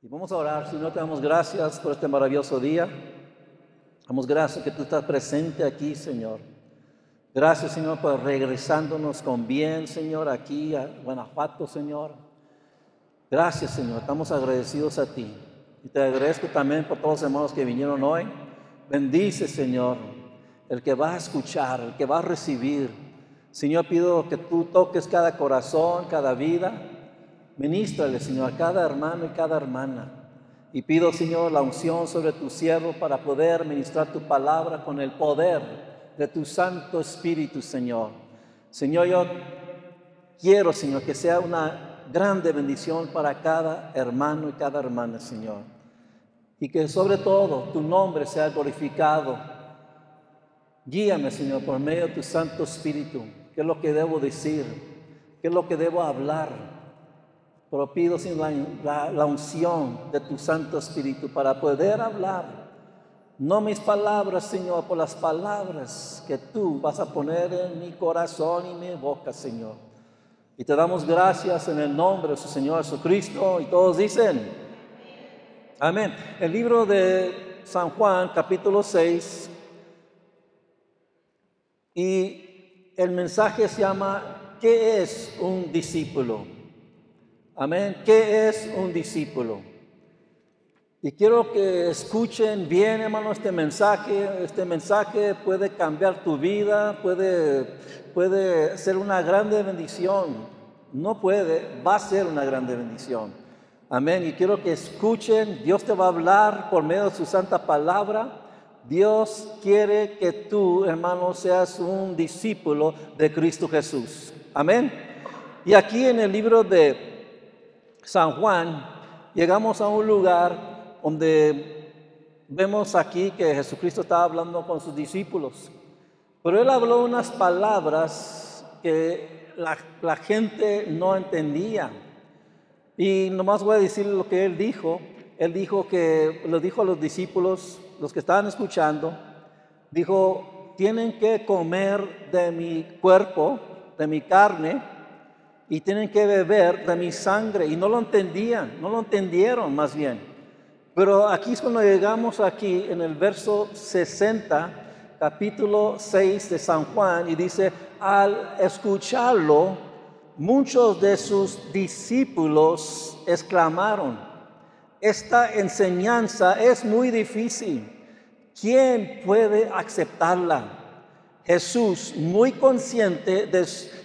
Y vamos a orar, Señor, te damos gracias por este maravilloso día. Damos gracias que tú estás presente aquí, Señor. Gracias, Señor, por regresándonos con bien, Señor, aquí a Guanajuato, Señor. Gracias, Señor. Estamos agradecidos a ti. Y te agradezco también por todos los hermanos que vinieron hoy. Bendice, Señor, el que va a escuchar, el que va a recibir. Señor, pido que tú toques cada corazón, cada vida. Ministrale, Señor, a cada hermano y cada hermana. Y pido, Señor, la unción sobre tu siervo para poder ministrar tu palabra con el poder de tu Santo Espíritu, Señor. Señor, yo quiero, Señor, que sea una grande bendición para cada hermano y cada hermana, Señor. Y que sobre todo tu nombre sea glorificado. Guíame, Señor, por medio de tu Santo Espíritu. ¿Qué es lo que debo decir? ¿Qué es lo que debo hablar? Pero pido sin la, la, unción de tu Santo Espíritu para poder hablar. No mis palabras, Señor, por las palabras que tú vas a poner en mi corazón y mi boca, Señor. Y te damos gracias en el nombre de su Señor Jesucristo. Y todos dicen, amén. El libro de San Juan, capítulo 6. Y el mensaje se llama, ¿qué es un discípulo? Amén. ¿Qué es un discípulo? Y quiero que escuchen bien, hermano, este mensaje. Este mensaje puede cambiar tu vida, puede, puede ser una grande bendición. No puede, va a ser una grande bendición. Amén. Y quiero que escuchen, Dios te va a hablar por medio de su santa palabra. Dios quiere que tú, hermano, seas un discípulo de Cristo Jesús. Amén. Y aquí en el libro de San Juan, llegamos a un lugar donde vemos aquí que Jesucristo estaba hablando con sus discípulos, pero él habló unas palabras que la, gente no entendía. Y nomás voy a decir lo que él dijo. Él dijo que, lo dijo a los discípulos, los que estaban escuchando, dijo, tienen que comer de mi cuerpo, de mi carne, y tienen que beber de mi sangre. Y no lo entendían, no lo entendieron más bien. Pero aquí es cuando llegamos aquí en el verso 60, capítulo 6 de San Juan, y dice, al escucharlo, muchos de sus discípulos exclamaron, esta enseñanza es muy difícil. ¿Quién puede aceptarla? Jesús, muy consciente de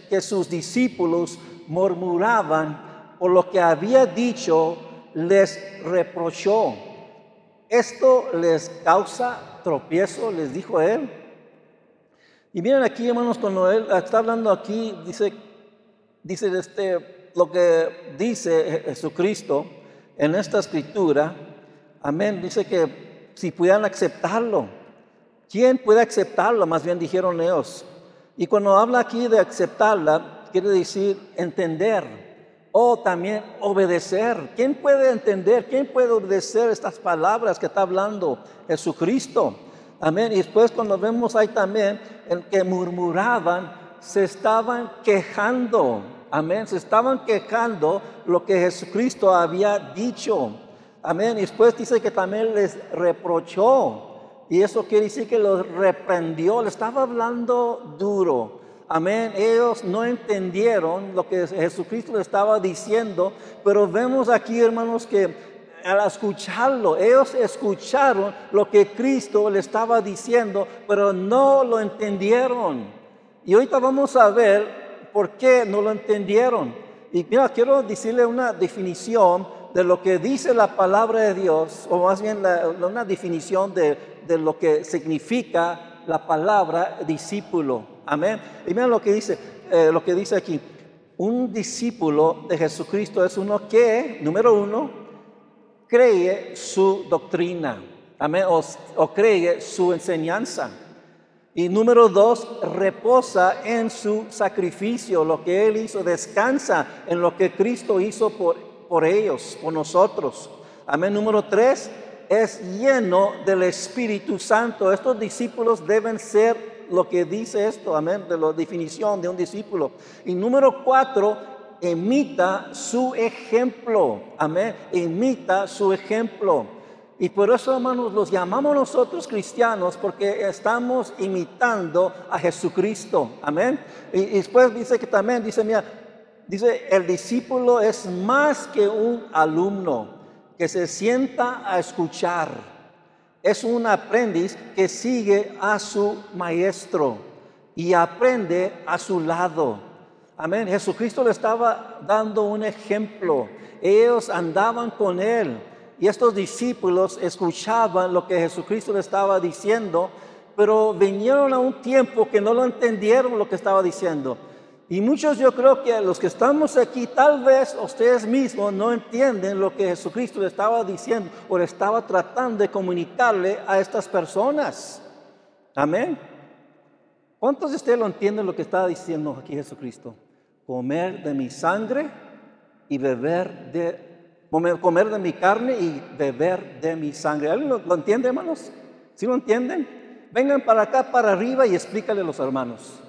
que sus discípulos murmuraban por lo que había dicho, les reprochó. Esto les causa tropiezo, les dijo él. Y miren aquí, hermanos, cuando él está hablando aquí, dice, dice este, lo que dice Jesucristo en esta escritura, amén, dice que si pudieran aceptarlo, ¿quién puede aceptarlo? Más bien dijeron ellos. Y cuando habla aquí de aceptarla, quiere decir entender o también obedecer. ¿Quién puede entender? ¿Quién puede obedecer estas palabras que está hablando Jesucristo? Amén. Y después cuando vemos ahí también el que murmuraban, se estaban quejando. Amén. Se estaban quejando lo que Jesucristo había dicho. Amén. Y después dice que también les reprochó. Y eso quiere decir que los reprendió. Le estaba hablando duro. Amén. Ellos no entendieron lo que Jesucristo estaba diciendo, pero vemos aquí, hermanos, que al escucharlo, ellos escucharon lo que Cristo le estaba diciendo, pero no lo entendieron. Y ahorita vamos a ver por qué no lo entendieron. Y mira, quiero decirle una definición de lo que dice la palabra de Dios, o más bien una definición de, de lo que significa la palabra discípulo. Amén. Y miren lo que dice, eh, lo que dice aquí. Un discípulo de Jesucristo es uno que, número uno, cree su doctrina. Amén. O, cree su enseñanza. Y número dos, reposa en su sacrificio, lo que Él hizo, descansa en lo que Cristo hizo por, por ellos, por nosotros. Amén. Número tres, es lleno del Espíritu Santo. Estos discípulos deben ser lo que dice esto, amén, de la definición de un discípulo. Y número cuatro, imita su ejemplo. Amén. Imita su ejemplo. Y por eso, hermanos, los llamamos nosotros cristianos porque estamos imitando a Jesucristo. Amén. Y, y después dice que también, dice, mira, dice, el discípulo es más que un alumno que se sienta a escuchar. Es un aprendiz que sigue a su maestro y aprende a su lado. Amén. Jesucristo le estaba dando un ejemplo. Ellos andaban con él y estos discípulos escuchaban lo que Jesucristo le estaba diciendo, pero vinieron a un tiempo que no lo entendieron lo que estaba diciendo. Y muchos yo creo que los que estamos aquí, tal vez ustedes mismos no entienden lo que Jesucristo le estaba diciendo o le estaba tratando de comunicarle a estas personas. Amén. ¿Cuántos de ustedes lo entienden lo que estaba diciendo aquí Jesucristo? Comer de mi sangre y beber de, comer de mi carne y beber de mi sangre. ¿Alguien lo, lo entiende, hermanos? ¿Sí lo entienden? Vengan para acá, para arriba y explícale a los hermanos.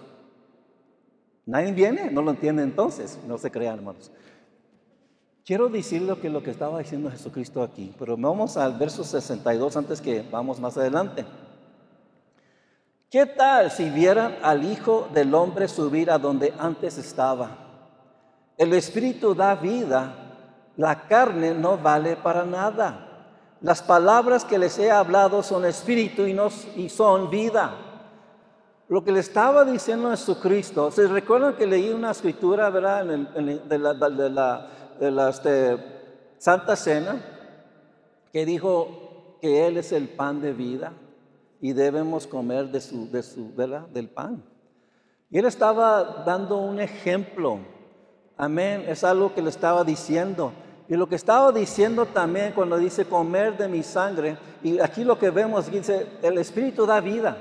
¿Nadie viene? No lo entiende entonces. No se crean, hermanos. Quiero decir lo que, lo que estaba diciendo Jesucristo aquí, pero vamos al verso 62 antes que vamos más adelante. ¿Qué tal si vieran al Hijo del Hombre subir a donde antes estaba? El Espíritu da vida, la carne no vale para nada. Las palabras que les he hablado son espíritu y, no, y son vida. Lo que le estaba diciendo Jesucristo, ¿se recuerdan que leí una escritura ¿verdad? de la, este, Santa Cena que dijo que Él es el pan de vida? y debemos comer de su, del pan. Y él estaba dando un ejemplo. Amén. Es algo que le estaba diciendo. Y lo que estaba diciendo también cuando dice comer de mi sangre, y aquí lo que vemos, dice, el Espíritu da vida.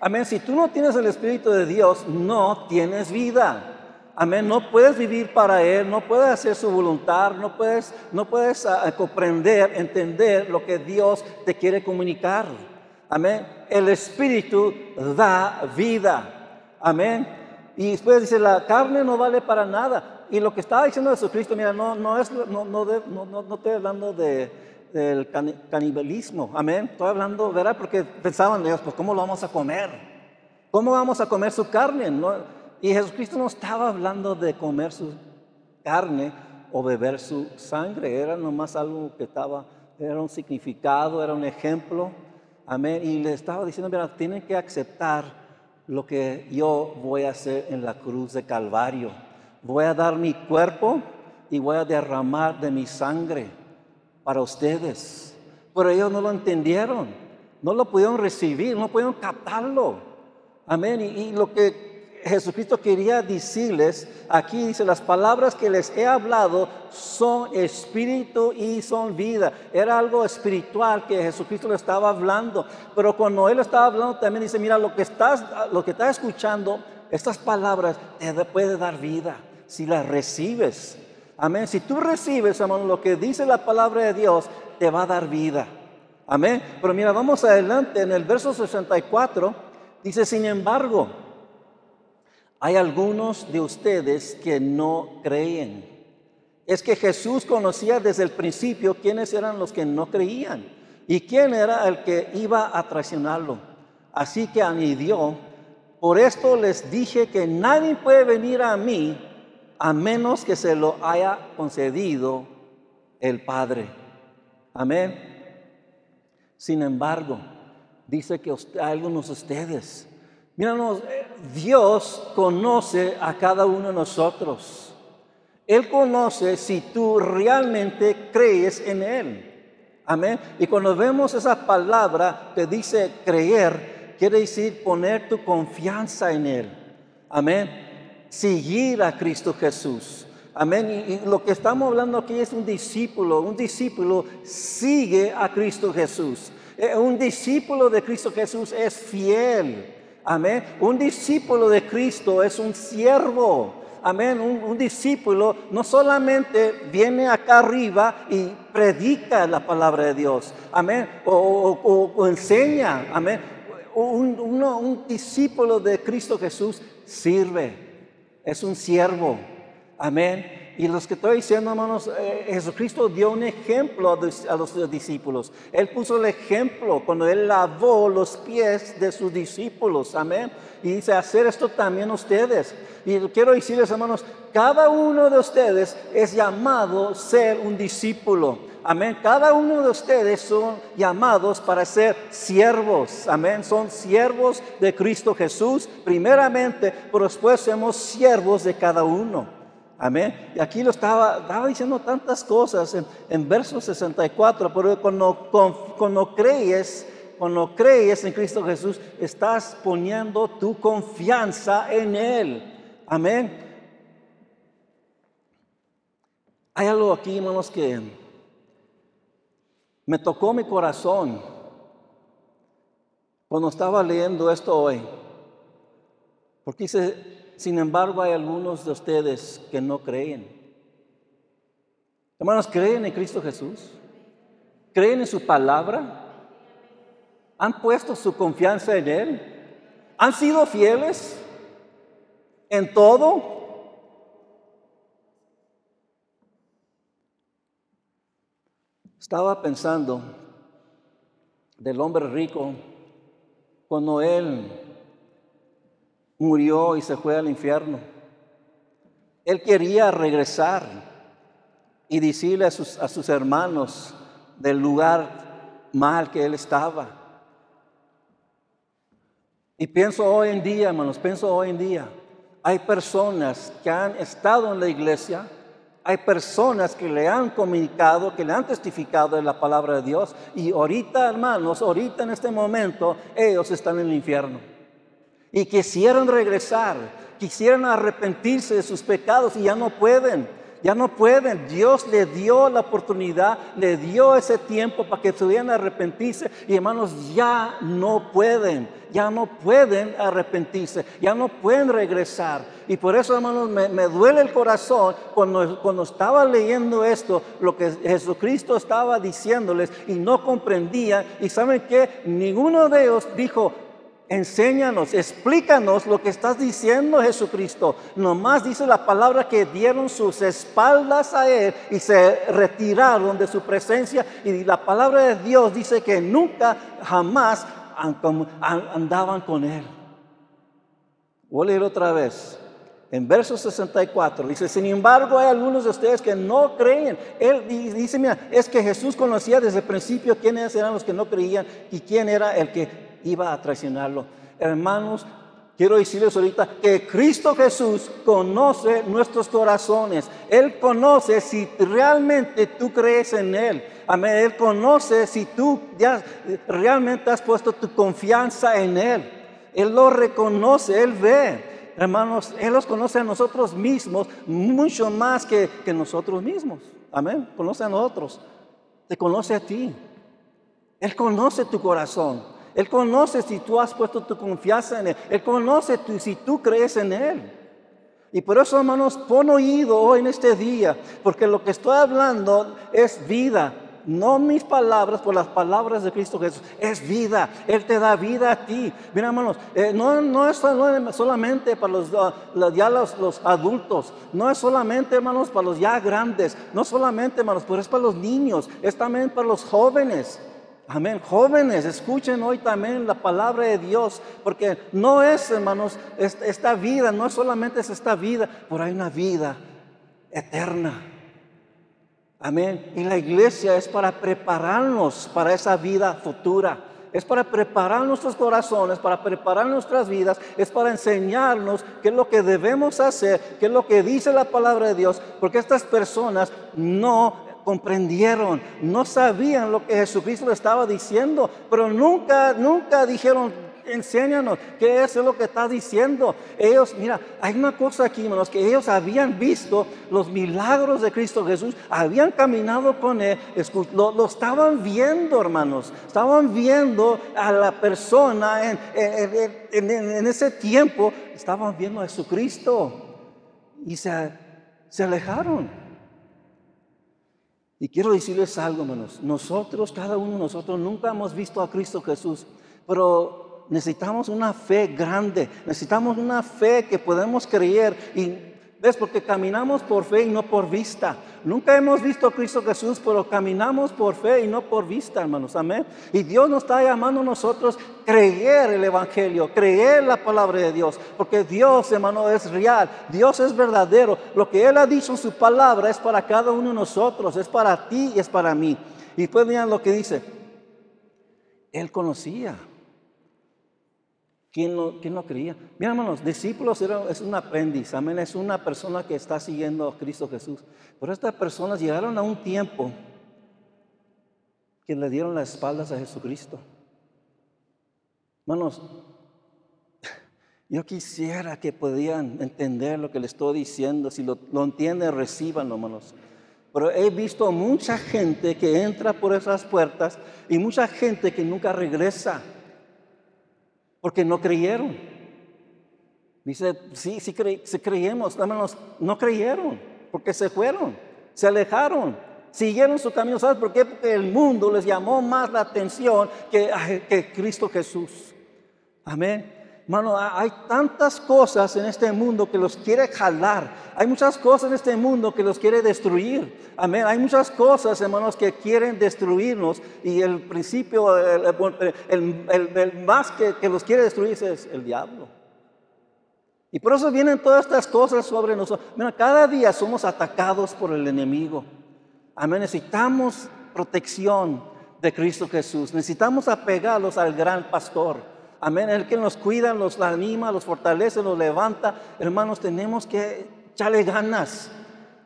Amén. Si tú no tienes el Espíritu de Dios, no tienes vida. Amén. No puedes vivir para Él, no puedes hacer su voluntad, no puedes, no puedes uh, comprender, entender lo que Dios te quiere comunicar. Amén. El Espíritu da vida. Amén. Y después dice, la carne no vale para nada. Y lo que estaba diciendo Jesucristo, mira, no, no, es, no, no, no, no estoy hablando de, del canibalismo. Amén. Estoy hablando, ¿verdad? Porque pensaban ellos, pues, ¿cómo lo vamos a comer? ¿Cómo vamos a comer su carne? ¿No? Y Jesucristo no estaba hablando de comer su carne o beber su sangre. Era nomás algo que estaba, era un significado, era un ejemplo. Amén. Y le estaba diciendo, mira, tienen que aceptar lo que yo voy a hacer en la cruz de Calvario. Voy a dar mi cuerpo y voy a derramar de mi sangre para ustedes. Pero ellos no lo entendieron, no lo pudieron recibir, no pudieron captarlo. Amén. Y, lo que Jesucristo quería decirles, aquí dice, las palabras que les he hablado son espíritu y son vida. Era algo espiritual que Jesucristo le estaba hablando. Pero cuando Él estaba hablando también dice, mira, lo que estás, lo que estás escuchando, estas palabras te puede dar vida si las recibes. Amén. Si tú recibes, hermano, lo que dice la palabra de Dios, te va a dar vida. Amén. Pero mira, vamos adelante en el verso 64. Dice, sin embargo, hay algunos de ustedes que no creen. Es que Jesús conocía desde el principio quiénes eran los que no creían y quién era el que iba a traicionarlo. Así que añadió, por esto les dije que nadie puede venir a mí a menos que se lo haya concedido el Padre. Amén. Sin embargo, dice que algunos de ustedes Míranos, Dios conoce a cada uno de nosotros. Él conoce si tú realmente crees en Él. Amén. Y cuando vemos esa palabra que dice creer, quiere decir poner tu confianza en Él. Amén. Seguir a Cristo Jesús. Amén. Y, lo que estamos hablando aquí es un discípulo. Un discípulo sigue a Cristo Jesús. Eh, un discípulo de Cristo Jesús es fiel. Amén. Un discípulo de Cristo es un siervo. Amén. Un, discípulo no solamente viene acá arriba y predica la palabra de Dios. Amén. O, enseña. Amén. Un, un discípulo de Cristo Jesús sirve. Es un siervo. Amén. Y los que estoy diciendo, hermanos, eh, Jesucristo dio un ejemplo a los discípulos. Él puso el ejemplo cuando Él lavó los pies de sus discípulos. Amén. Y dice, hacer esto también ustedes. Y quiero decirles, hermanos, cada uno de ustedes es llamado ser un discípulo. Amén. Cada uno de ustedes son llamados para ser siervos. Amén. Son siervos de Cristo Jesús, primeramente, pero después somos siervos de cada uno. Amén. Y aquí lo estaba, estaba diciendo tantas cosas en, en verso 64, pero cuando, cuando crees, cuando crees en Cristo Jesús, estás poniendo tu confianza en Él. Amén. Hay algo aquí, hermanos, que me tocó mi corazón cuando estaba leyendo esto hoy. Porque dice, sin embargo hay algunos de ustedes que no creen. Hermanos, ¿creen en Cristo Jesús? ¿Creen en su palabra? ¿Han puesto su confianza en Él? ¿Han sido fieles en todo? Estaba pensando del hombre rico cuando él murió y se fue al infierno. Él quería regresar y decirle a sus, a sus hermanos del lugar mal que él estaba. Y pienso hoy en día, hermanos, pienso hoy en día, hay personas que han estado en la iglesia, hay personas que le han comunicado, que le han testificado de la palabra de Dios y ahorita, hermanos, ahorita en este momento, ellos están en el infierno. Y quisieron regresar, quisieron arrepentirse de sus pecados y ya no pueden. Ya no pueden. Dios le dio la oportunidad, le dio ese tiempo para que pudieran arrepentirse. Y hermanos, ya no pueden, ya no pueden arrepentirse, ya no pueden regresar. Y por eso, hermanos, me, duele el corazón cuando, cuando estaba leyendo esto, lo que Jesucristo estaba diciéndoles y no comprendía. Y saben que ninguno de ellos dijo, Enséñanos, explícanos lo que estás diciendo Jesucristo. Nomás dice la palabra que dieron sus espaldas a Él y se retiraron de su presencia. Y la palabra de Dios dice que nunca, jamás andaban con Él. Voy a leer otra vez. En verso 64 dice, sin embargo hay algunos de ustedes que no creen. Él dice, mira, es que Jesús conocía desde el principio quiénes eran los que no creían y quién era el que iba a traicionarlo. Hermanos, quiero decirles ahorita que Cristo Jesús conoce nuestros corazones. Él conoce si realmente tú crees en Él. Amén. Él conoce si tú realmente has puesto tu confianza en Él. Él lo reconoce, Él ve. Hermanos, Él los conoce a nosotros mismos mucho más que, que nosotros mismos. Amén. Conoce a nosotros. Te conoce a ti. Él conoce tu corazón. Él conoce si tú has puesto tu confianza en Él. Él conoce si tú crees en Él. Y por eso, hermanos, pon oído hoy en este día, porque lo que estoy hablando es vida. No mis palabras, por las palabras de Cristo Jesús. Es vida. Él te da vida a ti. Mira, hermanos, eh, no, no, es solamente para los, ah, ya los, los, adultos. No es solamente, hermanos, para los ya grandes. No solamente, hermanos, pero es para los niños. Es también para los jóvenes. Amén. Jóvenes, escuchen hoy también la palabra de Dios, porque no es, hermanos, esta vida, no solamente es esta vida, pero hay una vida eterna. Amén. Y la iglesia es para prepararnos para esa vida futura. Es para preparar nuestros corazones, para preparar nuestras vidas, es para enseñarnos qué es lo que debemos hacer, qué es lo que dice la palabra de Dios, porque estas personas no comprendieron, no sabían lo que Jesucristo estaba diciendo, pero nunca, nunca dijeron, enséñanos, ¿qué es lo que está diciendo? Ellos, mira, hay una cosa aquí, hermanos, que ellos habían visto los milagros de Cristo Jesús, habían caminado con Él, lo, lo estaban viendo, hermanos, estaban viendo a la persona en, en, ese tiempo, estaban viendo a Jesucristo y se, se alejaron. Y quiero decirles algo, hermanos. Nosotros, cada uno de nosotros, nunca hemos visto a Cristo Jesús, pero necesitamos una fe grande, necesitamos una fe que podemos creer ¿Ves? Porque caminamos por fe y no por vista. Nunca hemos visto a Cristo Jesús, pero caminamos por fe y no por vista, hermanos. Amén. Y Dios nos está llamando a nosotros creer el Evangelio, creer la palabra de Dios. Porque Dios, hermano, es real. Dios es verdadero. Lo que Él ha dicho en su palabra es para cada uno de nosotros. Es para ti y es para mí. Y después vean lo que dice. Él conocía ¿Quién no, creía? Mira, hermanos, discípulos es un aprendiz, amén, es una persona que está siguiendo a Cristo Jesús. Pero estas personas llegaron a un tiempo que le dieron las espaldas a Jesucristo. Hermanos, yo quisiera que podían entender lo que le estoy diciendo. Si lo, lo entienden, reciban, hermanos. Pero he visto mucha gente que entra por esas puertas y mucha gente que nunca regresa porque no creyeron. Dice, sí, sí, creímos, no creyeron, porque se fueron, se alejaron, siguieron su camino. ¿Sabes por qué? Porque el mundo les llamó más la atención que, que Cristo Jesús. Amén. Hermano, hay tantas cosas en este mundo que los quiere jalar. Hay muchas cosas en este mundo que los quiere destruir. Amén. Hay muchas cosas, hermanos, que quieren destruirnos. Y el principio, el, más que, los quiere destruir es el diablo. Y por eso vienen todas estas cosas sobre nosotros. Mira, cada día somos atacados por el enemigo. Amén. Necesitamos protección de Cristo Jesús. Necesitamos apegarlos al gran pastor. Amén. El que nos cuida, nos anima, los fortalece, nos levanta. Hermanos, tenemos que echarle ganas.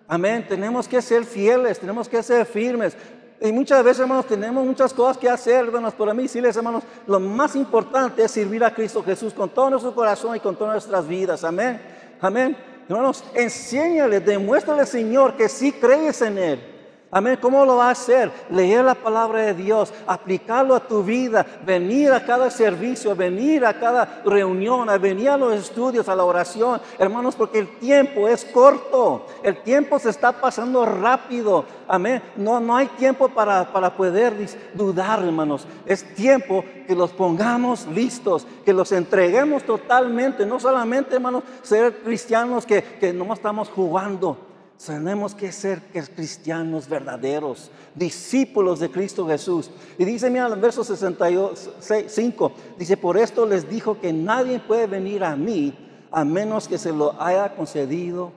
Amén. Tenemos que ser fieles, tenemos que ser firmes. Y muchas veces, hermanos, tenemos muchas cosas que hacer, hermanos. Por mí, sí, les hermanos, lo más importante es servir a Cristo Jesús con todo nuestro corazón y con todas nuestras vidas. Amén. Amén. Hermanos, enséñale, demuéstrale, Señor, que sí crees en Él. Amén. ¿Cómo lo va a hacer? Leer la palabra de Dios, aplicarlo a tu vida, venir a cada servicio, venir a cada reunión, a venir a los estudios, a la oración. Hermanos, porque el tiempo es corto. El tiempo se está pasando rápido. Amén. No, no hay tiempo para, para poder dudar, hermanos. Es tiempo que los pongamos listos, que los entreguemos totalmente. No solamente, hermanos, ser cristianos que, que no estamos jugando tenemos que ser cristianos verdaderos, discípulos de Cristo Jesús. Y dice, mira, en el verso 65, dice, por esto les dijo que nadie puede venir a mí a menos que se lo haya concedido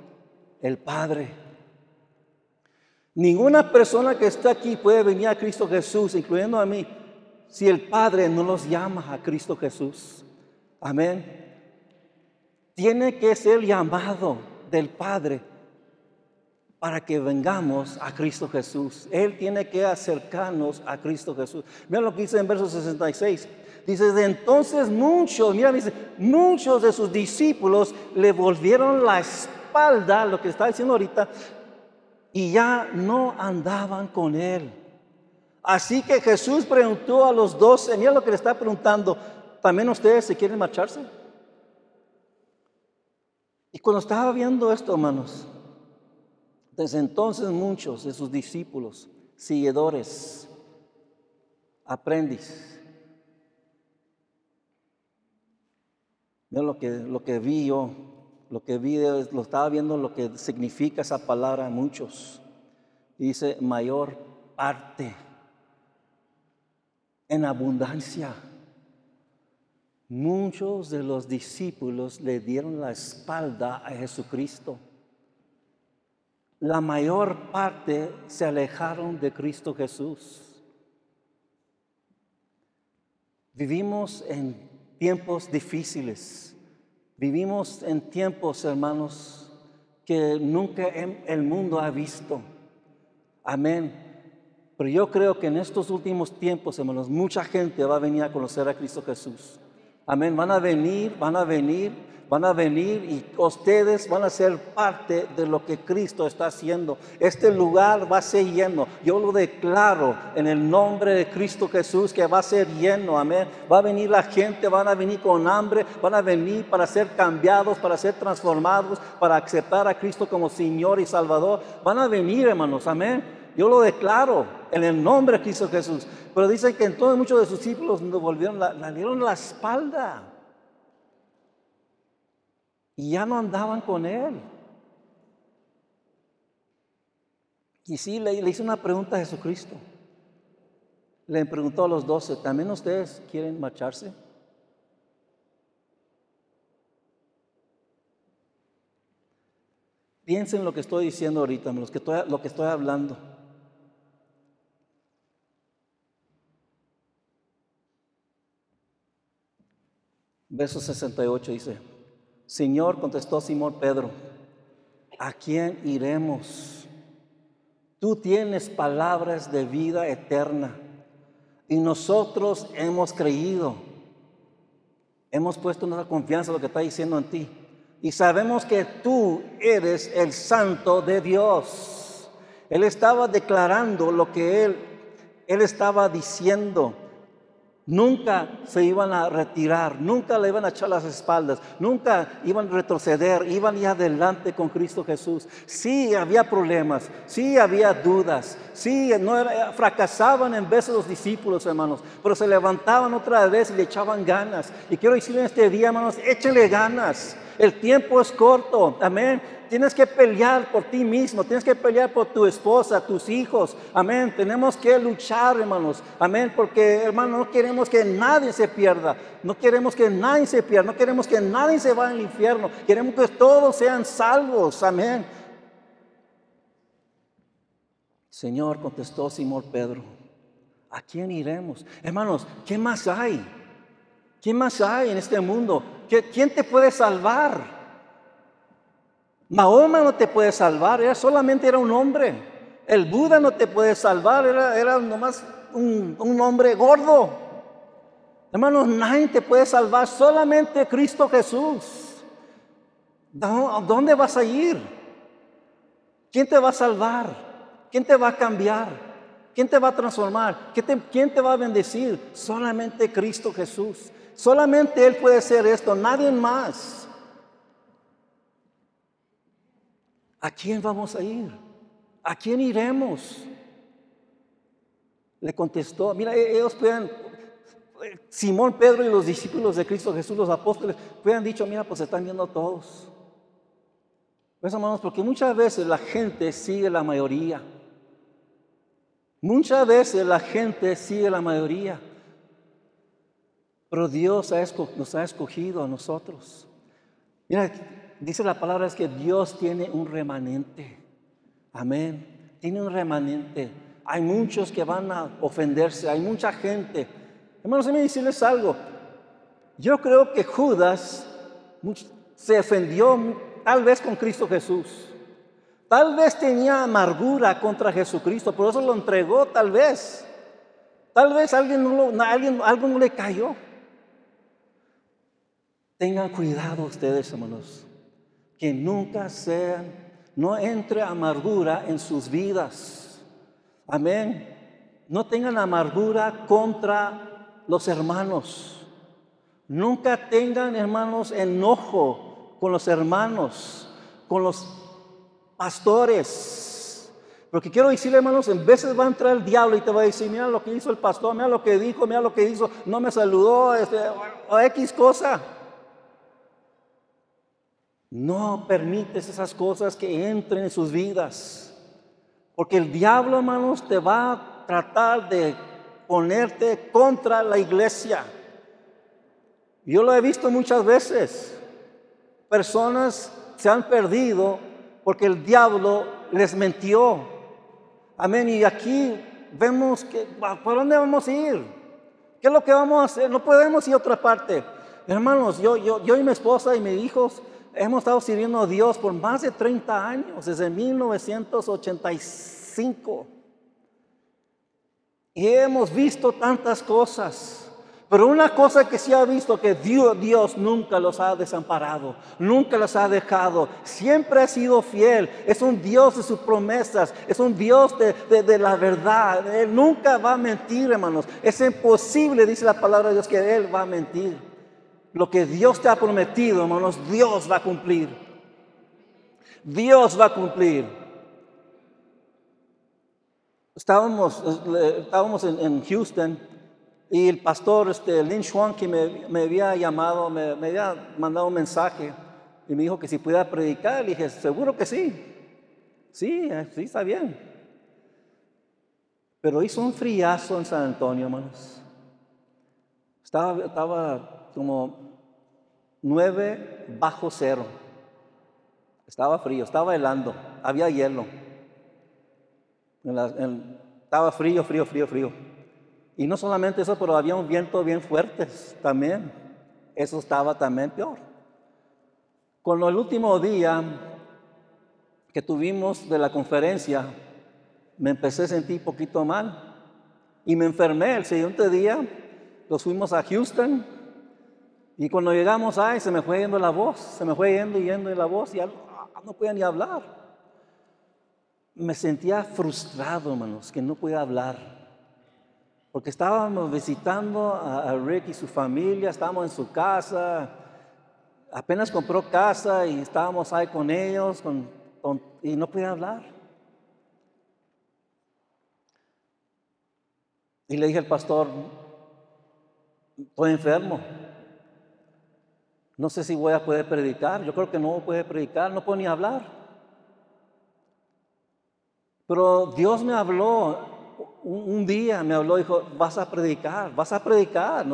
el Padre. Ninguna persona que está aquí puede venir a Cristo Jesús, incluyendo a mí, si el Padre no los llama a Cristo Jesús. Amén. Tiene que ser llamado del Padre para que vengamos a Cristo Jesús. Él tiene que acercarnos a Cristo Jesús. Mira lo que dice en verso 66. Dice, de entonces muchos, mira, dice, muchos de sus discípulos le volvieron la espalda, lo que está diciendo ahorita, y ya no andaban con él. Así que Jesús preguntó a los doce, mira lo que le está preguntando, ¿también ustedes se quieren marcharse? Y cuando estaba viendo esto, hermanos, desde entonces muchos de sus discípulos, seguidores, aprendiz, lo que, lo que vi yo, lo que vi, lo estaba viendo lo que significa esa palabra muchos. Dice mayor parte, en abundancia. Muchos de los discípulos le dieron la espalda a Jesucristo la mayor parte se alejaron de Cristo Jesús. Vivimos en tiempos difíciles. Vivimos en tiempos, hermanos, que nunca el mundo ha visto. Amén. Pero yo creo que en estos últimos tiempos, hermanos, mucha gente va a venir a conocer a Cristo Jesús. Amén. Van a venir, van a venir van a venir y ustedes van a ser parte de lo que Cristo está haciendo. Este lugar va a ser lleno. Yo lo declaro en el nombre de Cristo Jesús que va a ser lleno. Amén. Va a venir la gente, van a venir con hambre, van a venir para ser cambiados, para ser transformados, para aceptar a Cristo como Señor y Salvador. Van a venir, hermanos. Amén. Yo lo declaro en el nombre de Cristo Jesús. Pero dice que entonces muchos de sus discípulos volvieron, le dieron la espalda y ya no andaban con él. Y sí, le, le hice una pregunta a Jesucristo. Le preguntó a los doce, ¿también ustedes quieren marcharse? Piensen lo que estoy diciendo ahorita, lo que estoy, lo que estoy hablando. Verso 68 dice, Señor, contestó Simón Pedro, ¿a quién iremos? Tú tienes palabras de vida eterna y nosotros hemos creído. Hemos puesto nuestra confianza en lo que está diciendo en ti. Y sabemos que tú eres el santo de Dios. Él estaba declarando lo que él, él estaba diciendo. Nunca se iban a retirar, nunca le iban a echar las espaldas, nunca iban a retroceder, iban y adelante con Cristo Jesús. Sí había problemas, sí había dudas, sí no fracasaban en veces los discípulos, hermanos, pero se levantaban otra vez y le echaban ganas. Y quiero decirle en este día, hermanos, échele ganas. El tiempo es corto, amén. Tienes que pelear por ti mismo, tienes que pelear por tu esposa, tus hijos, amén. Tenemos que luchar, hermanos, amén, porque, hermanos, no queremos que nadie se pierda, no queremos que nadie se pierda, no queremos que nadie se vaya al infierno, queremos que todos sean salvos, amén. Señor, contestó Simón Pedro, ¿a quién iremos? Hermanos, ¿qué más hay? ¿Quién más hay en este mundo? ¿Quién te puede salvar? Mahoma no te puede salvar, era solamente era un hombre. El Buda no te puede salvar, era, era nomás un, un hombre gordo. Hermanos, nadie te puede salvar, solamente Cristo Jesús. ¿Dónde vas a ir? ¿Quién te va a salvar? ¿Quién te va a cambiar? ¿Quién te va a transformar? ¿Quién te va a bendecir? Solamente Cristo Jesús. Solamente Él puede hacer esto, nadie más. ¿A quién vamos a ir? ¿A quién iremos? Le contestó, mira, e-, ellos pueden, Simón, Pedro y los discípulos de Cristo Jesús, los apóstoles, puedan dicho, mira, pues se están viendo todos. Pues hermanos, porque muchas veces la gente sigue la mayoría. Muchas veces la gente sigue la mayoría. Pero Dios nos ha escogido a nosotros. Mira, dice la palabra es que Dios tiene un remanente. Amén. Tiene un remanente. Hay muchos que van a ofenderse, hay mucha gente. Hermanos, déjenme decirles algo. Yo creo que Judas se ofendió tal vez con Cristo Jesús. Tal vez tenía amargura contra Jesucristo, por eso lo entregó, tal vez. Tal vez alguien, no alguien algo no le cayó. Tengan cuidado ustedes, hermanos, que nunca sean, no entre amargura en sus vidas. Amén. No tengan amargura contra los hermanos. Nunca tengan, hermanos, enojo con los hermanos, con los pastores. Porque quiero decirle, hermanos, en veces va a entrar el diablo y te va a decir, mira lo que hizo el pastor, mira lo que dijo, mira lo que hizo, no me saludó, este, o X cosa. No permites esas cosas que entren en sus vidas. Porque el diablo, hermanos, te va a tratar de ponerte contra la iglesia. Yo lo he visto muchas veces. Personas se han perdido porque el diablo les mentió. Amén. Y aquí vemos que, ¿por dónde vamos a ir? ¿Qué es lo que vamos a hacer? No podemos ir a otra parte. Hermanos, yo, yo, yo y mi esposa y mis hijos hemos estado sirviendo a Dios por más de 30 años, desde 1985. Y hemos visto tantas cosas. Pero una cosa que sí ha visto que Dios, nunca los ha desamparado, nunca los ha dejado, siempre ha sido fiel, es un Dios de sus promesas, es un Dios de la verdad, Él nunca va a mentir hermanos, es imposible, dice la palabra de Dios, que Él va a mentir. Lo que Dios te ha prometido, hermanos, Dios va a cumplir. Dios va a cumplir. Estábamos, estábamos en, Houston y el pastor este, Lin Chuan, que me, había llamado, me, había mandado un mensaje y me dijo que si pudiera predicar. Le dije, seguro que sí. Sí, sí, está bien. Pero hizo un friazo en San Antonio, hermanos. Estaba, estaba como nueve bajo cero. Estaba frío, estaba helando, había hielo. estaba frío, frío, frío, frío. Y no solamente eso, pero había un viento bien fuerte también. Eso estaba también peor. Con el último día que tuvimos de la conferencia, me empecé a sentir poquito mal y me enfermé. El siguiente día nos fuimos a Houston y cuando llegamos ahí se me fue yendo la voz, se me fue yendo y yendo la voz y ya no podía ni hablar. Me sentía frustrado, hermanos, que no podía hablar. Porque estábamos visitando a, Rick y su familia, estábamos en su casa, apenas compró casa y estábamos ahí con ellos y no podía hablar. Y le dije al pastor, estoy enfermo. No sé si voy a poder predicar. Yo creo que no puede predicar, no puedo ni hablar. Pero Dios me habló un, día, me habló, dijo, vas a predicar, vas a predicar.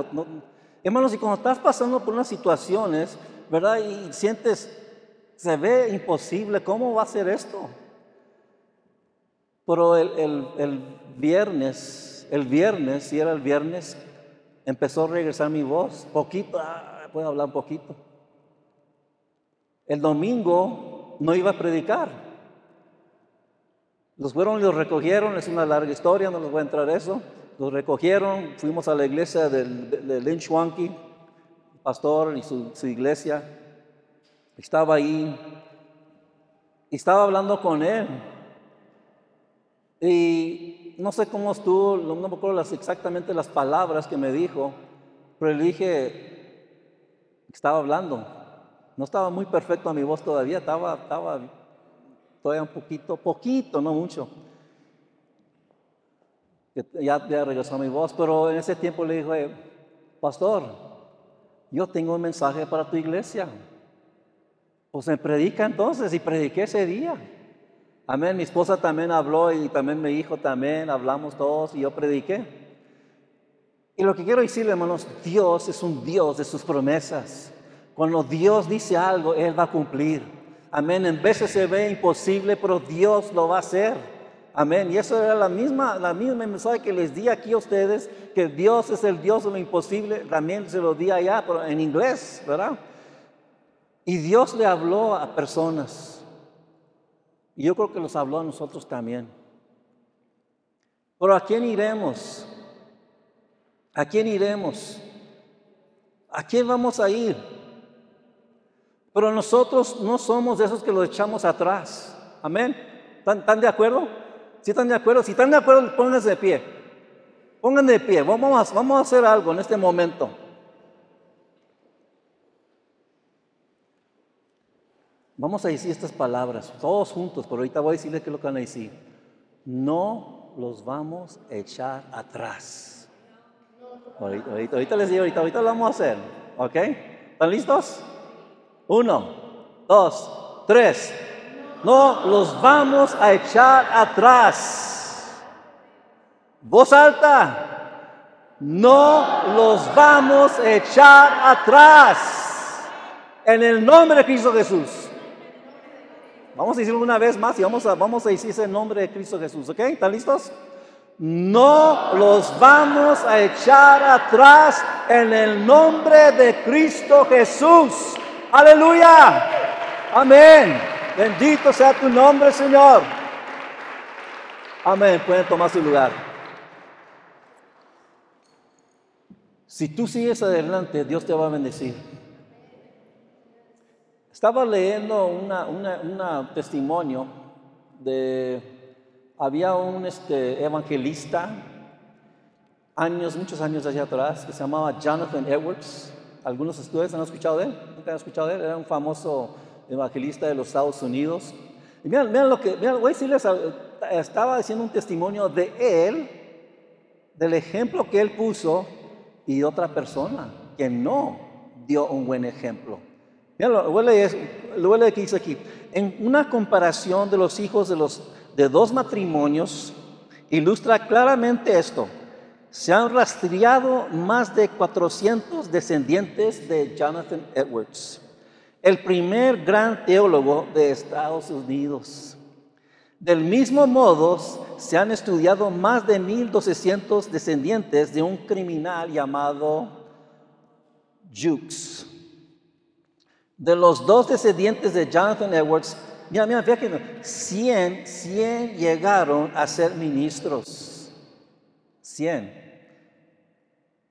Hermanos, y cuando estás pasando por unas situaciones, ¿verdad? Y sientes, se ve imposible, ¿cómo va a ser esto? Pero el, viernes el viernes, si era el viernes, empezó a regresar mi voz, poquito, puedo hablar un poquito. El domingo no iba a predicar. Los fueron y los recogieron, es una larga historia, no les voy a entrar eso. Los recogieron, fuimos a la iglesia de, Lynch Wanky, pastor y su, iglesia. Estaba ahí estaba hablando con él. Y no sé cómo estuvo, no me acuerdo exactamente las palabras que me dijo, pero le dije, estaba hablando. No estaba muy perfecto a mi voz todavía, estaba, estaba todavía un poquito, poquito, no mucho. Ya, ya regresó mi voz, pero en ese tiempo le dije, pastor, yo tengo un mensaje para tu iglesia. Pues me predica entonces y prediqué ese día. Amén. Mi esposa también habló y también mi hijo también, hablamos todos y yo prediqué. Y lo que quiero decirle, hermanos, Dios es un Dios de sus promesas. Cuando Dios dice algo, Él va a cumplir. Amén. En veces se ve imposible, pero Dios lo va a hacer. Amén. Y eso era la misma, la misma mensaje que les di aquí a ustedes, que Dios es el Dios de lo imposible. También se lo di allá, pero en inglés, ¿verdad? Y Dios le habló a personas. Y yo creo que los habló a nosotros también. Pero ¿a quién iremos? ¿A quién iremos? ¿A quién vamos a ir? Pero nosotros no somos de esos que lo echamos atrás. Amén. ¿Están, de acuerdo? ¿Sí están de acuerdo? Si están de acuerdo, pónganse de pie. Pónganse de pie. Vamos vamos a hacer algo en este momento. Vamos a decir estas palabras, todos juntos, pero ahorita voy a decirles qué es lo que van a decir. No los vamos a echar atrás. Ahorita, les digo, ahorita, ahorita lo vamos a hacer. ¿Ok? ¿Están listos? Uno, dos, tres. No los vamos a echar atrás. Voz alta. No los vamos a echar atrás. En el nombre de Cristo Jesús. Vamos a decirlo una vez más y vamos a, vamos a decir ese nombre de Cristo Jesús, ¿ok? ¿Están listos? No los vamos a echar atrás en el nombre de Cristo Jesús. Aleluya. Amén. Bendito sea tu nombre, Señor. Amén. Pueden tomar su lugar. Si tú sigues adelante, Dios te va a bendecir. Estaba leyendo un testimonio de, había un este, evangelista, años, muchos años hacia atrás, que se llamaba Jonathan Edwards. Algunos de ustedes han escuchado de él, nunca han escuchado de él, era un famoso evangelista de los Estados Unidos. Y miren, lo que, miren, voy a decirles, estaba diciendo un testimonio de él, del ejemplo que él puso y otra persona que no dio un buen ejemplo. Mira, lo voy a leer que dice aquí. En una comparación de los hijos de, los, de dos matrimonios, ilustra claramente esto. Se han rastreado más de 400 descendientes de Jonathan Edwards, el primer gran teólogo de Estados Unidos. Del mismo modo, se han estudiado más de 1.200 descendientes de un criminal llamado Jukes. De los dos descendientes de Jonathan Edwards, mira, mira, que 100, 100 llegaron a ser ministros. 100.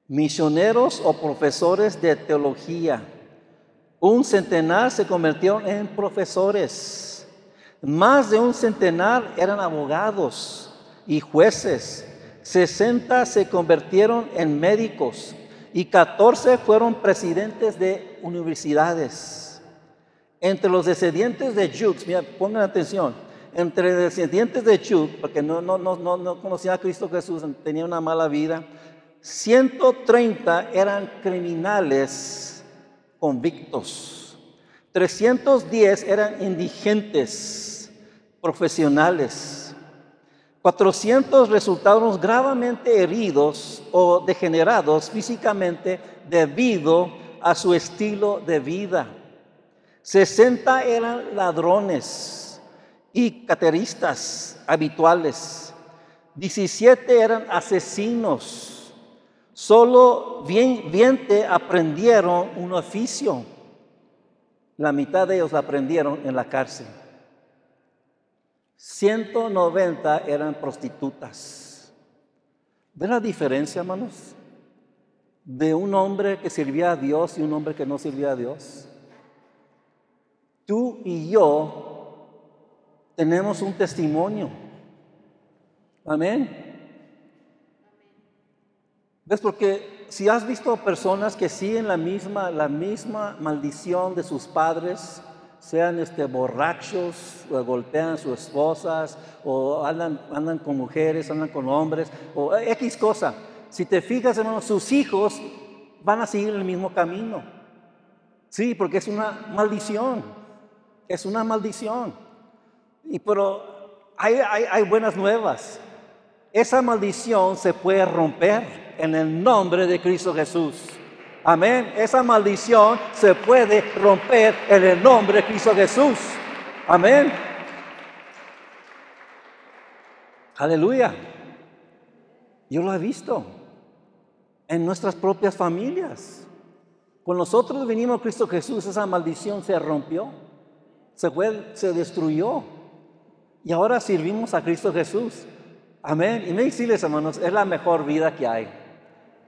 Misioneros o profesores de teología. Un centenar se convirtieron en profesores. Más de un centenar eran abogados y jueces. 60 se convirtieron en médicos y 14 fueron presidentes de universidades. Entre los descendientes de Jukes, mira, pongan atención, entre descendientes de Jukes, porque no, no, no, no, conocía a Cristo Jesús, tenía una mala vida, 130 eran criminales convictos, 310 eran indigentes profesionales. 400 resultaron gravemente heridos o degenerados físicamente debido a su estilo de vida. 60 eran ladrones y cateristas habituales. 17 eran asesinos. Solo 20 aprendieron un oficio. La mitad de ellos aprendieron en la cárcel. 190 eran prostitutas. ¿Ven la diferencia, hermanos? De un hombre que servía a Dios y un hombre que no servía a Dios. Tú y yo tenemos un testimonio. Amén. ¿Ves? Porque si has visto personas que siguen la misma, la misma maldición de sus padres, sean este, borrachos, golpean a sus esposas, o andan, andan con mujeres, andan con hombres, o X cosa. Si te fijas, hermanos, sus hijos van a seguir el mismo camino. Sí, porque es una maldición. Es una maldición. Y pero hay, hay, hay buenas nuevas. Esa maldición se puede romper en el nombre de Cristo Jesús. Amén. Esa maldición se puede romper en el nombre de Cristo Jesús. Amén. Aleluya. Yo lo he visto en nuestras propias familias. Cuando nosotros vinimos a Cristo Jesús, esa maldición se rompió, se, fue, se destruyó. Y ahora servimos a Cristo Jesús. Amén. Y me decirles, hermanos, es la mejor vida que hay.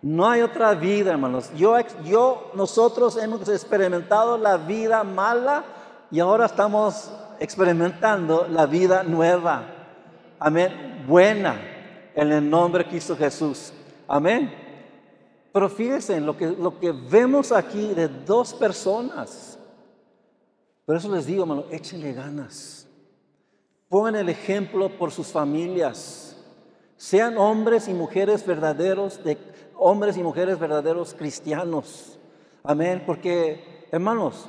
No hay otra vida, hermanos. Yo, yo, nosotros hemos experimentado la vida mala y ahora estamos experimentando la vida nueva. Amén. Buena. En el nombre de Cristo Jesús. Amén. Pero fíjense en lo que, lo que vemos aquí de dos personas. Por eso les digo, hermano, échenle ganas. Pongan el ejemplo por sus familias. Sean hombres y mujeres verdaderos de hombres y mujeres verdaderos cristianos. Amén, porque hermanos,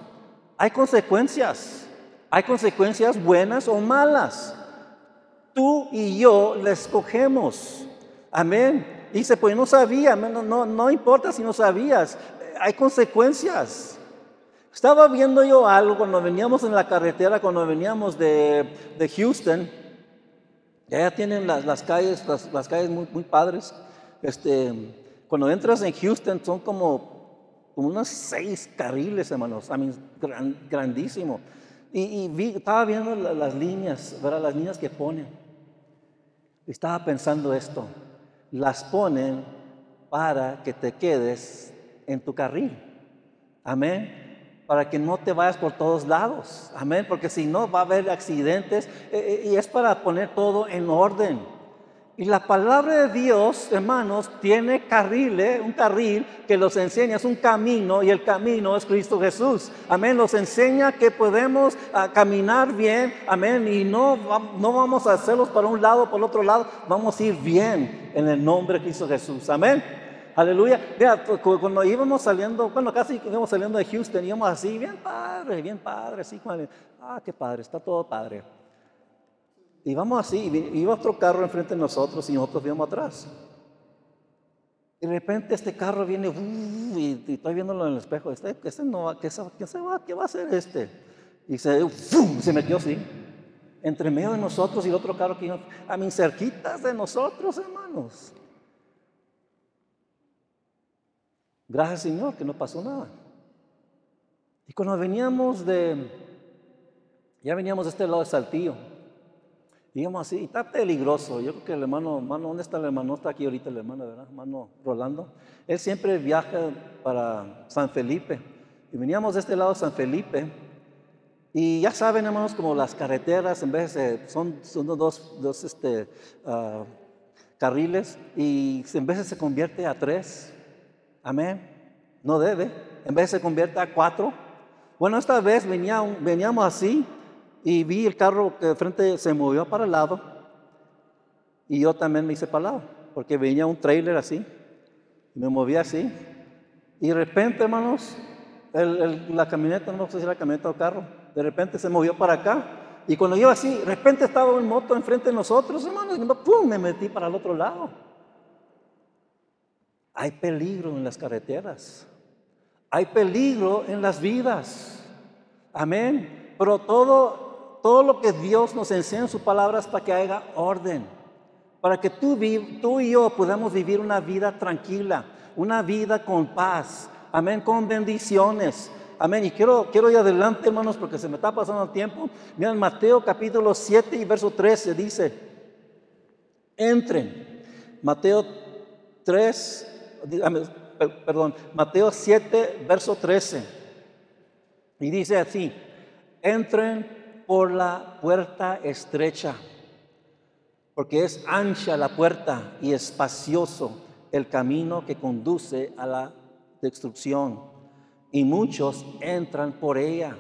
hay consecuencias. Hay consecuencias buenas o malas. Tú y yo les escogemos. Amén. Dice, pues no sabía, no, no, no importa si no sabías, hay consecuencias. Estaba viendo yo algo cuando veníamos en la carretera, cuando veníamos de, de Houston, ya tienen las, las calles, las, las calles muy, muy padres. Este, cuando entras en Houston son como, como unos seis carriles, hermanos, a grandísimo. Y, estaba viendo las líneas, ¿verdad? las líneas que ponen. Estaba pensando esto, las ponen para que te quedes en tu carril. Amén para que no te vayas por todos lados. Amén, porque si no va a haber accidentes eh, eh, y es para poner todo en orden. Y la palabra de Dios, hermanos, tiene carril, ¿eh? un carril que los enseña, es un camino y el camino es Cristo Jesús. Amén, nos enseña que podemos ah, caminar bien, amén, y no, no vamos a hacerlos para un lado, por el otro lado, vamos a ir bien en el nombre de Cristo Jesús. Amén. Aleluya. Mira, cuando íbamos saliendo, bueno, casi íbamos saliendo de Houston, íbamos así, bien padre, bien padre, así, ah, qué padre, está todo padre. Y vamos así, iba otro carro enfrente de nosotros y nosotros íbamos atrás. Y de repente este carro viene, y, estoy viéndolo en el espejo, este, este no va, ¿qué, se va? ¿Qué va a hacer este? Y se, se metió así, entre medio de nosotros y el otro carro que iba, a mí cerquitas de nosotros, hermanos. Gracias Señor que no pasó nada. Y cuando veníamos de, ya veníamos de este lado de Saltillo, digamos así, está peligroso. Yo creo que el hermano, hermano, ¿dónde está el hermano? Está aquí ahorita el hermano, ¿verdad? Hermano Rolando. Él siempre viaja para San Felipe. Y veníamos de este lado de San Felipe. Y ya saben, hermanos, como las carreteras, en vez de, son, son dos, dos este, uh, carriles, y en vez de se convierte a tres. Amén. No debe. En vez se convierte a cuatro. Bueno, esta vez venía, veníamos así y vi el carro que de frente se movió para el lado y yo también me hice para el lado, porque venía un trailer así, me movía así. Y de repente, hermanos, la camioneta, no sé si era camioneta o carro, de repente se movió para acá. Y cuando yo así, de repente estaba un moto enfrente de nosotros, hermanos, y ¡pum! me metí para el otro lado. Hay peligro en las carreteras. Hay peligro en las vidas. Amén. Pero todo todo lo que Dios nos enseña en su palabra es para que haya orden, para que tú, tú y yo podamos vivir una vida tranquila, una vida con paz, amén, con bendiciones. Amén. Y quiero, quiero ir adelante, hermanos, porque se me está pasando el tiempo. Miren, Mateo capítulo 7 y verso 13 dice, entren. Mateo 3, perdón, Mateo 7, verso 13. Y dice así, entren por la puerta estrecha, porque es ancha la puerta y espacioso el camino que conduce a la destrucción, y muchos entran por ella.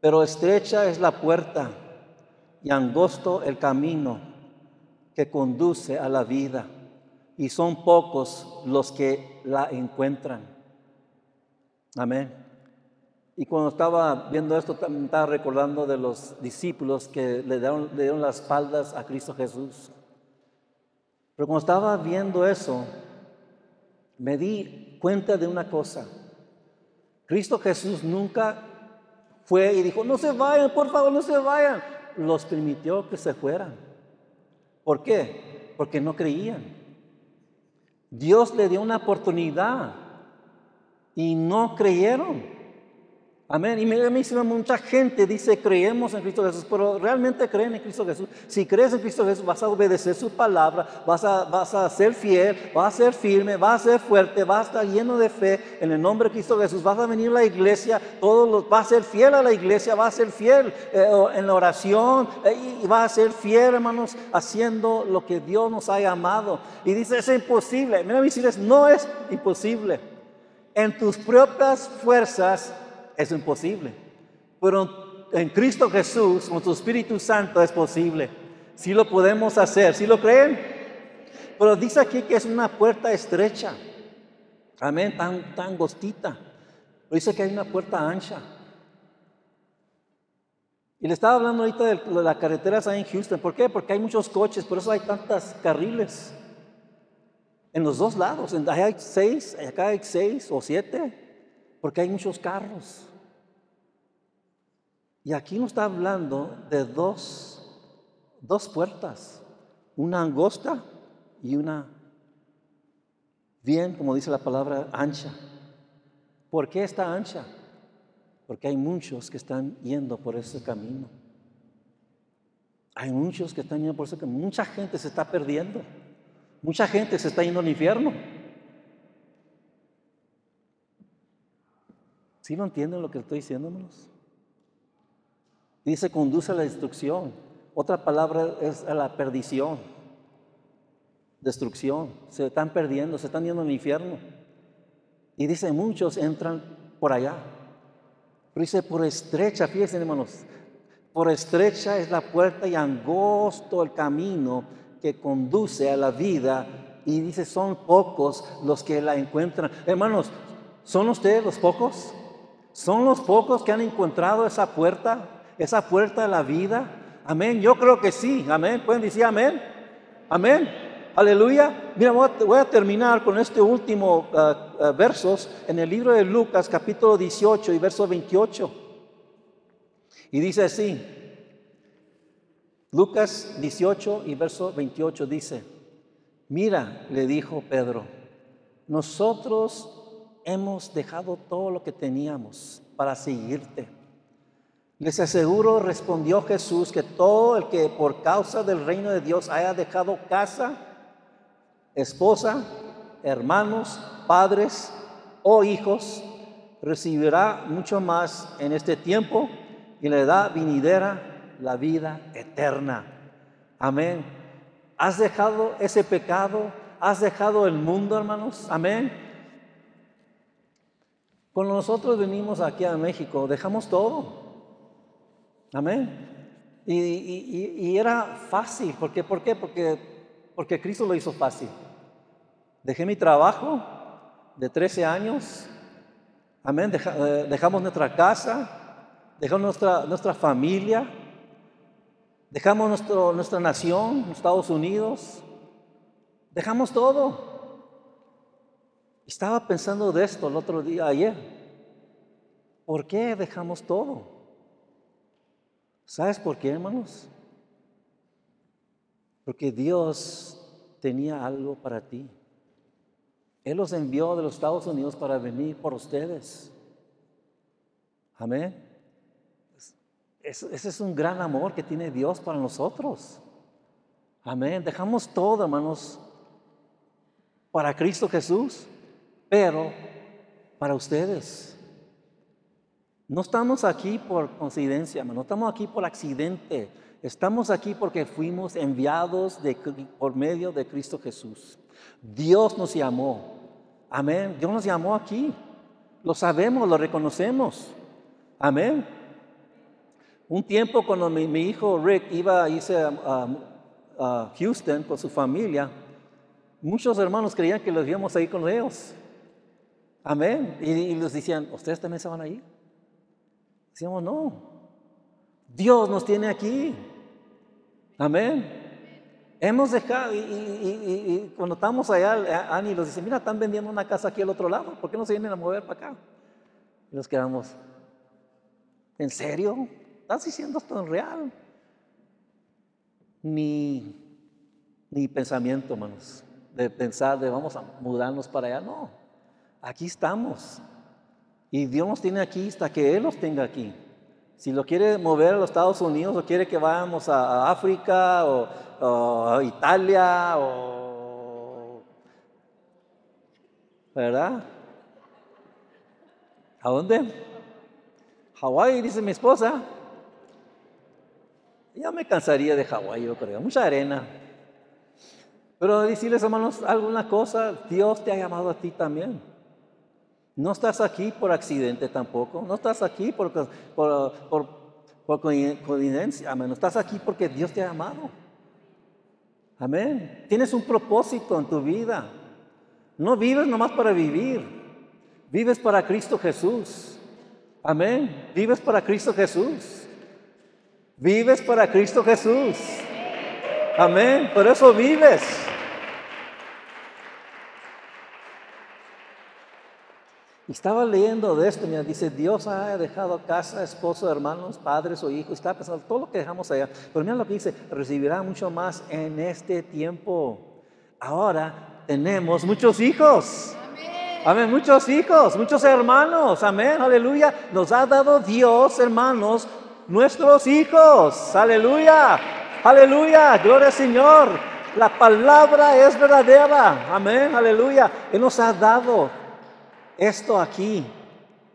Pero estrecha es la puerta y angosto el camino que conduce a la vida, y son pocos los que la encuentran. Amén. Y cuando estaba viendo esto, también estaba recordando de los discípulos que le dieron, le dieron las espaldas a Cristo Jesús. Pero cuando estaba viendo eso, me di cuenta de una cosa. Cristo Jesús nunca fue y dijo, no se vayan, por favor, no se vayan. Los permitió que se fueran. ¿Por qué? Porque no creían. Dios le dio una oportunidad y no creyeron. Amén. Y dice mucha gente dice creemos en Cristo Jesús, pero realmente creen en Cristo Jesús. Si crees en Cristo Jesús, vas a obedecer su palabra, vas a, vas a ser fiel, vas a ser firme, vas a ser fuerte, vas a estar lleno de fe en el nombre de Cristo Jesús. Vas a venir a la iglesia, todos los, vas a ser fiel a la iglesia, vas a ser fiel eh, en la oración eh, y vas a ser fiel, hermanos, haciendo lo que Dios nos ha llamado. Y dice, es imposible. Mira, mis hijos, no es imposible. En tus propias fuerzas es imposible. Pero en Cristo Jesús, con su Espíritu Santo, es posible. Si lo podemos hacer, si lo creen? Pero dice aquí que es una puerta estrecha. Amén, tan, tan gostita. Pero dice que hay una puerta ancha. Y le estaba hablando ahorita de la carretera ahí en Houston. ¿Por qué? Porque hay muchos coches, por eso hay tantas carriles. En los dos lados. Allá hay seis, acá hay seis o siete porque hay muchos carros. Y aquí nos está hablando de dos, dos puertas, una angosta y una bien, como dice la palabra, ancha. ¿Por qué está ancha? Porque hay muchos que están yendo por ese camino. Hay muchos que están yendo por ese camino. Mucha gente se está perdiendo. Mucha gente se está yendo al infierno. ¿Sí no entienden lo que estoy diciendo, Dice, conduce a la destrucción. Otra palabra es a la perdición. Destrucción. Se están perdiendo, se están yendo al infierno. Y dice, muchos entran por allá. Pero dice, por estrecha, fíjense hermanos, por estrecha es la puerta y angosto el camino que conduce a la vida. Y dice, son pocos los que la encuentran. Hermanos, ¿son ustedes los pocos? Son los pocos que han encontrado esa puerta, esa puerta de la vida. Amén. Yo creo que sí. Amén. ¿Pueden decir amén? Amén. Aleluya. Mira, voy a, terminar con este último uh, uh, versos en el libro de Lucas, capítulo 18 y verso 28. Y dice así, Lucas 18 y verso 28 dice, mira, le dijo Pedro, nosotros hemos dejado todo lo que teníamos para seguirte. Les aseguro, respondió Jesús, que todo el que por causa del reino de Dios haya dejado casa, esposa, hermanos, padres o hijos, recibirá mucho más en este tiempo y le da venidera la vida eterna. Amén. ¿Has dejado ese pecado? ¿Has dejado el mundo, hermanos? Amén. Cuando nosotros venimos aquí a México, dejamos todo. Amén. Y, era fácil. ¿Por qué? ¿Por qué? Porque, porque Cristo lo hizo fácil. Dejé mi trabajo de 13 años. Amén. Eh, dejamos nuestra casa. Dejamos nuestra, nuestra familia. Dejamos nuestro, nuestra nación, Estados Unidos. Dejamos todo. Estaba pensando de esto el otro día, ayer. ¿Por qué dejamos todo? ¿Sabes por qué, hermanos? Porque Dios tenía algo para ti. Él los envió de los Estados Unidos para venir por ustedes. Amén. Ese es un gran amor que tiene Dios para nosotros. Amén. Dejamos todo, hermanos, para Cristo Jesús pero para ustedes. No estamos aquí por coincidencia, no estamos aquí por accidente. Estamos aquí porque fuimos enviados por medio de Cristo Jesús. Dios nos llamó. Amén. Dios nos llamó aquí. Lo sabemos, lo reconocemos. Amén. Un tiempo cuando mi, hijo Rick iba a irse a, Houston con su familia, muchos hermanos creían que los íbamos a con ellos. Amén. Y, les decían, ¿ustedes también se van a ir? Decíamos, no. Dios nos tiene aquí. Amén. Hemos dejado, y, cuando estamos allá, Ani nos dice, mira, están vendiendo una casa aquí al otro lado, ¿por qué no se vienen a mover para acá? Y nos quedamos, ¿en serio? ¿Estás diciendo esto en real? Ni, ni pensamiento, hermanos, de pensar de vamos a mudarnos para allá, no aquí estamos. Y Dios nos tiene aquí hasta que Él nos tenga aquí. Si lo quiere mover a los Estados Unidos o quiere que vayamos a, África o, a Italia o... ¿Verdad? ¿A dónde? Hawái, dice mi esposa. Ya me cansaría de Hawái, yo creo. Mucha arena. Pero decirles, hermanos, alguna cosa, Dios te ha llamado a ti también. No estás aquí por accidente tampoco, no estás aquí por, por, por, por coincidencia, amén. No estás aquí porque Dios te ha amado. Amén. Tienes un propósito en tu vida. No vives nomás para vivir, vives para Cristo Jesús. Amén. Vives para Cristo Jesús. Vives para Cristo Jesús. Amén. Por eso vives. Estaba leyendo de esto, mira, dice, Dios ha dejado casa, esposo, hermanos, padres o hijos, estaba pensando todo lo que dejamos allá. Pero mira lo que dice, recibirá mucho más en este tiempo. Ahora tenemos muchos hijos. Amén, muchos hijos, muchos hermanos. Amén, aleluya. Nos ha dado Dios, hermanos, nuestros hijos. Aleluya, aleluya, gloria al Señor. La palabra es verdadera. Amén, aleluya. Él nos ha dado esto aquí.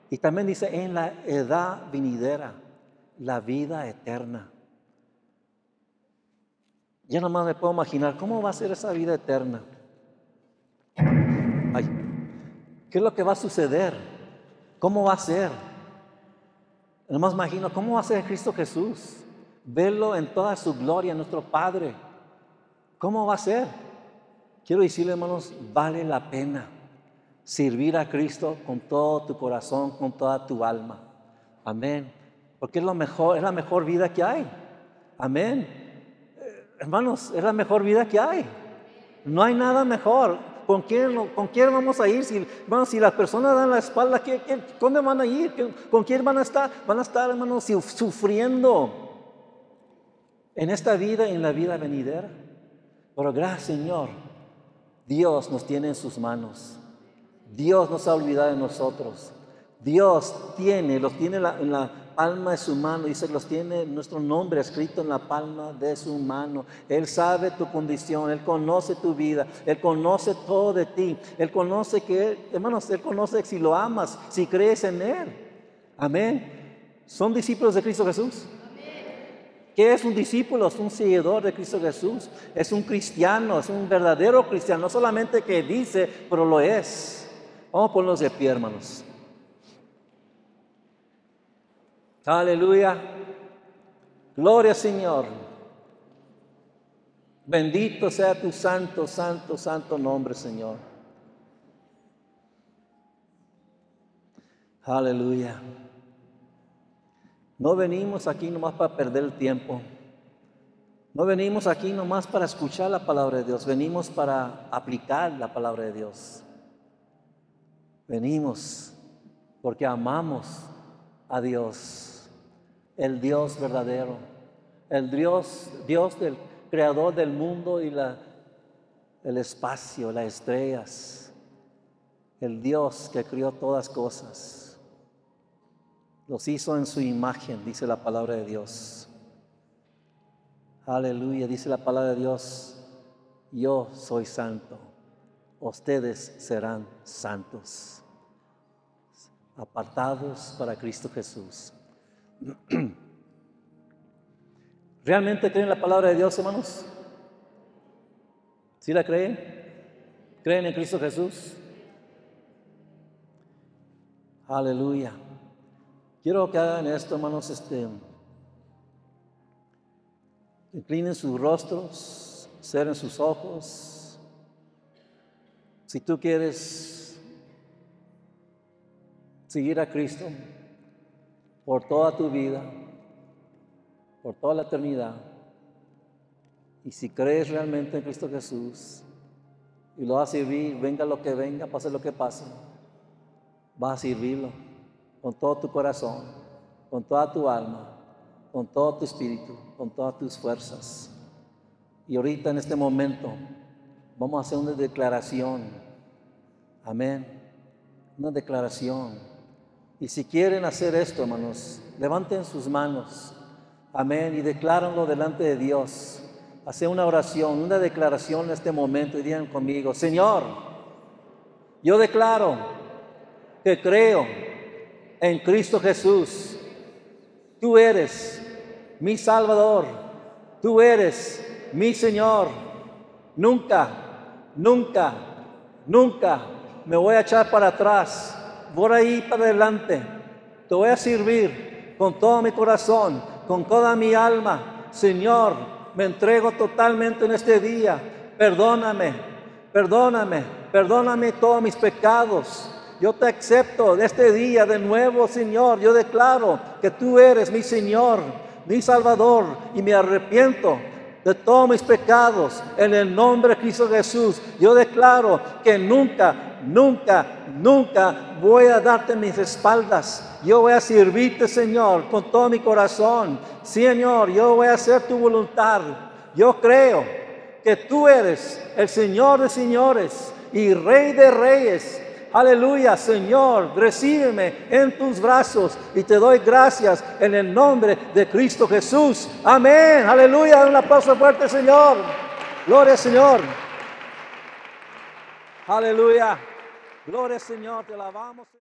Y también dice en la edad venidera, la vida eterna. Ya nomás me puedo imaginar cómo va a ser esa vida eterna. Ay, ¿Qué es lo que va a suceder? ¿Cómo va a ser? Nomás imagino cómo va a ser Cristo Jesús. Verlo en toda su gloria, nuestro Padre. ¿Cómo va a ser? Quiero decirle, hermanos, vale la pena servir a Cristo con todo tu corazón, con toda tu alma. Amén. Porque es lo mejor, es la mejor vida que hay. Amén. Eh, hermanos, es la mejor vida que hay. No hay nada mejor. ¿Con quién, ¿Con quién vamos a ir? Si, si las personas dan la espalda, ¿qué, dónde van a ir? ¿Con quién van a estar? Van a estar, hermanos, sufriendo en esta vida y en la vida venidera. Pero gracias, Señor, Dios nos tiene en sus manos. Dios no se ha olvidado de nosotros. Dios tiene, los tiene en la palma de su mano, dice, los tiene nuestro nombre escrito en la palma de su mano. Él sabe tu condición, Él conoce tu vida, Él conoce todo de ti. Él conoce que, hermanos, Él conoce si lo amas, si crees en Él. Amén. ¿Son discípulos de Cristo Jesús? ¿Qué es un discípulo? Es un seguidor de Cristo Jesús. Es un cristiano, es un verdadero cristiano. No solamente que dice, pero lo es. Vamos a ponernos de pie, hermanos. Aleluya. Gloria Señor. Bendito sea tu santo, santo, santo nombre, Señor. Aleluya. No venimos aquí nomás para perder el tiempo. No venimos aquí nomás para escuchar la palabra de Dios. Venimos para aplicar la palabra de Dios. Venimos porque amamos a Dios el Dios verdadero, el Dios, Dios del creador del mundo y la, el espacio, las estrellas, el Dios que crió todas cosas. Los hizo en su imagen, dice la palabra de Dios. Aleluya, dice la palabra de Dios, yo soy santo, ustedes serán santos, apartados para Cristo Jesús. ¿Realmente creen la palabra de Dios, hermanos? ¿Sí la creen? ¿Creen en Cristo Jesús? Aleluya. Quiero que hagan esto, hermanos, este, inclinen sus rostros, cierren sus ojos. Si tú quieres seguir a Cristo, por toda tu vida, por toda la eternidad. Y si crees realmente en Cristo Jesús y lo vas a servir, venga lo que venga, pase lo que pase, vas a servirlo con todo tu corazón, con toda tu alma, con todo tu espíritu, con todas tus fuerzas. Y ahorita en este momento vamos a hacer una declaración. Amén. Una declaración y si quieren hacer esto, hermanos, levanten sus manos. Amén. Y declárenlo delante de Dios. Hacer una oración, una declaración en este momento y digan conmigo, Señor, yo declaro que creo en Cristo Jesús. Tú eres mi Salvador. Tú eres mi Señor. Nunca, nunca, nunca me voy a echar para atrás por ahí para adelante. Te voy a servir con todo mi corazón, con toda mi alma. Señor, me entrego totalmente en este día. Perdóname, perdóname, perdóname todos mis pecados. Yo te acepto de este día de nuevo, Señor. Yo declaro que tú eres mi Señor, mi Salvador, y me arrepiento de todos mis pecados en el nombre de Cristo Jesús. Yo declaro que nunca, nunca, nunca voy a darte mis espaldas. Yo voy a servirte, Señor, con todo mi corazón. Señor, yo voy a hacer tu voluntad. Yo creo que tú eres el Señor de señores y Rey de reyes Aleluya, Señor, recíbeme en tus brazos y te doy gracias en el nombre de Cristo Jesús. Amén. Aleluya. Un aplauso fuerte, Señor. Gloria, Señor. Aleluya. Gloria, Señor. Te alabamos.